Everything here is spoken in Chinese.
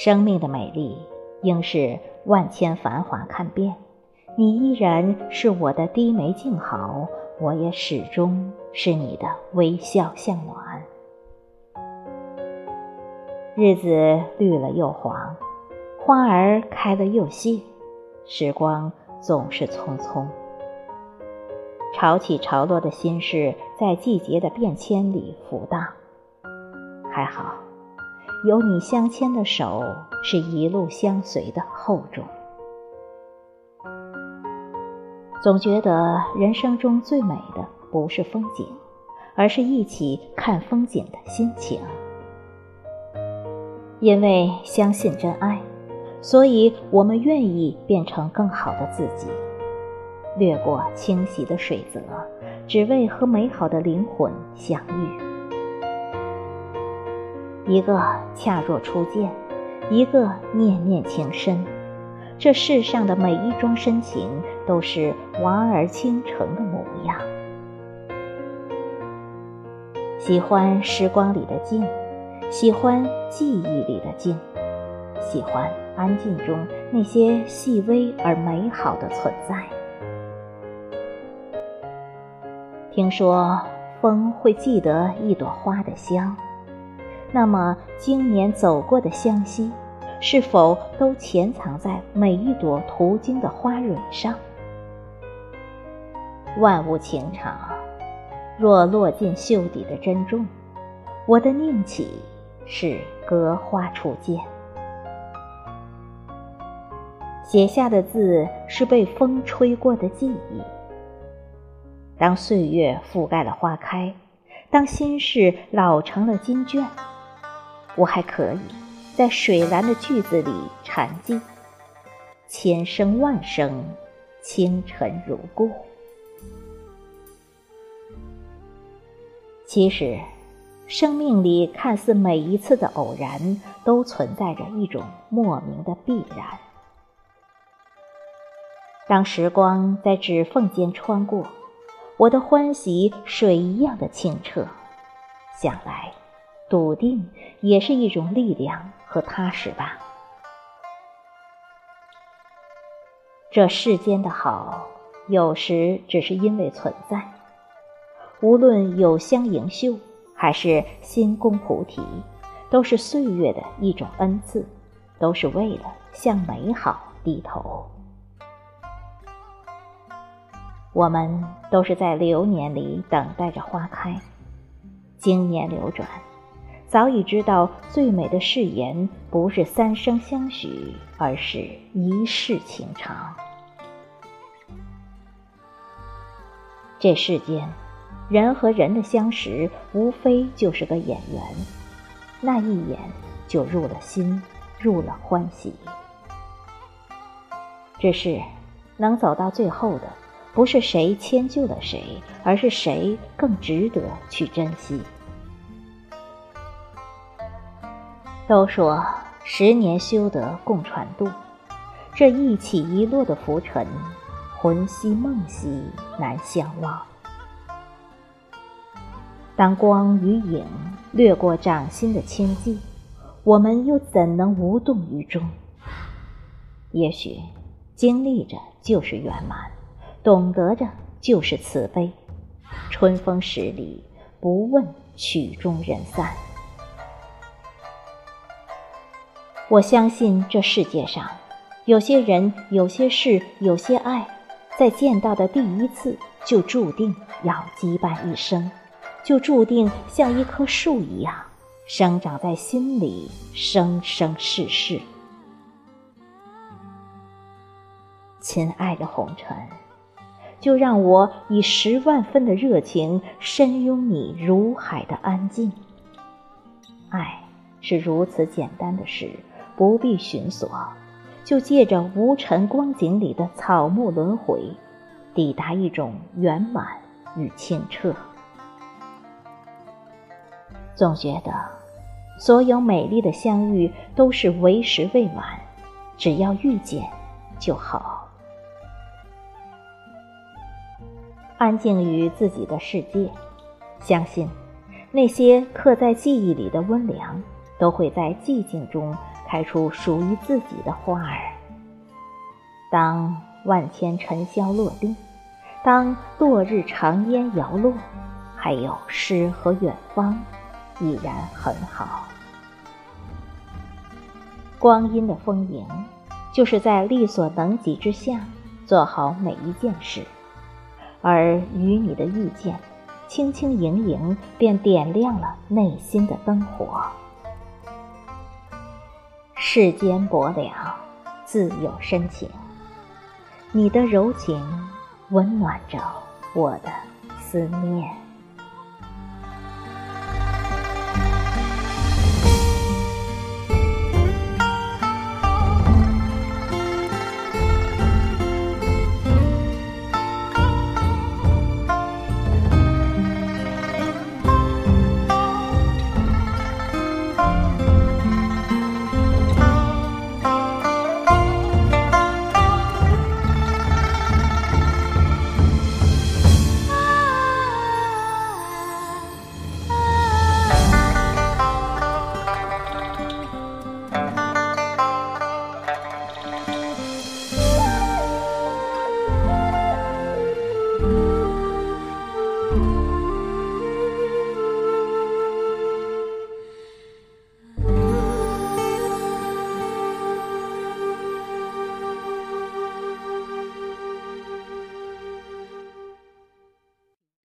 生命的美丽，应是万千繁华看遍。你依然是我的低眉静好，我也始终是你的微笑向暖。日子绿了又黄，花儿开了又谢，时光总是匆匆。潮起潮落的心事，在季节的变迁里浮荡。还好，有你相牵的手，是一路相随的厚重。总觉得人生中最美的不是风景，而是一起看风景的心情。因为相信真爱，所以我们愿意变成更好的自己，掠过清洗的水泽，只为和美好的灵魂相遇。一个恰若初见，一个念念情深。这世上的每一桩深情，都是娃儿倾城的模样。喜欢时光里的静，喜欢记忆里的静，喜欢安静中那些细微而美好的存在。听说风会记得一朵花的香。那么，今年走过的湘西，是否都潜藏在每一朵途经的花蕊上？万物情长，若落进袖底的珍重，我的念起是隔花初见。写下的字是被风吹过的记忆。当岁月覆盖了花开，当心事老成了经卷。我还可以在水蓝的句子里禅寂，千声万声，清晨如故。其实，生命里看似每一次的偶然，都存在着一种莫名的必然。当时光在指缝间穿过，我的欢喜水一样的清澈，想来。笃定也是一种力量和踏实吧。这世间的好，有时只是因为存在。无论有香盈袖，还是心宫菩提，都是岁月的一种恩赐，都是为了向美好低头。我们都是在流年里等待着花开，经年流转。早已知道，最美的誓言不是三生相许，而是一世情长。这世间，人和人的相识，无非就是个眼缘，那一眼就入了心，入了欢喜。只是，能走到最后的，不是谁迁就了谁，而是谁更值得去珍惜。都说十年修得共船渡，这一起一落的浮沉，魂兮梦兮难相忘。当光与影掠过掌心的清寂，我们又怎能无动于衷？也许经历着就是圆满，懂得着就是慈悲。春风十里，不问曲终人散。我相信这世界上，有些人、有些事、有些爱，在见到的第一次就注定要羁绊一生，就注定像一棵树一样生长在心里，生生世世。亲爱的红尘，就让我以十万分的热情深拥你如海的安静。爱是如此简单的事。不必寻索，就借着无尘光景里的草木轮回，抵达一种圆满与清澈。总觉得，所有美丽的相遇都是为时未晚，只要遇见就好。安静于自己的世界，相信那些刻在记忆里的温凉，都会在寂静中。开出属于自己的花儿。当万千尘嚣落定，当落日长烟摇落，还有诗和远方，已然很好。光阴的丰盈，就是在力所能及之下做好每一件事，而与你的遇见。轻轻盈盈，便点亮了内心的灯火。世间薄凉，自有深情。你的柔情，温暖着我的思念。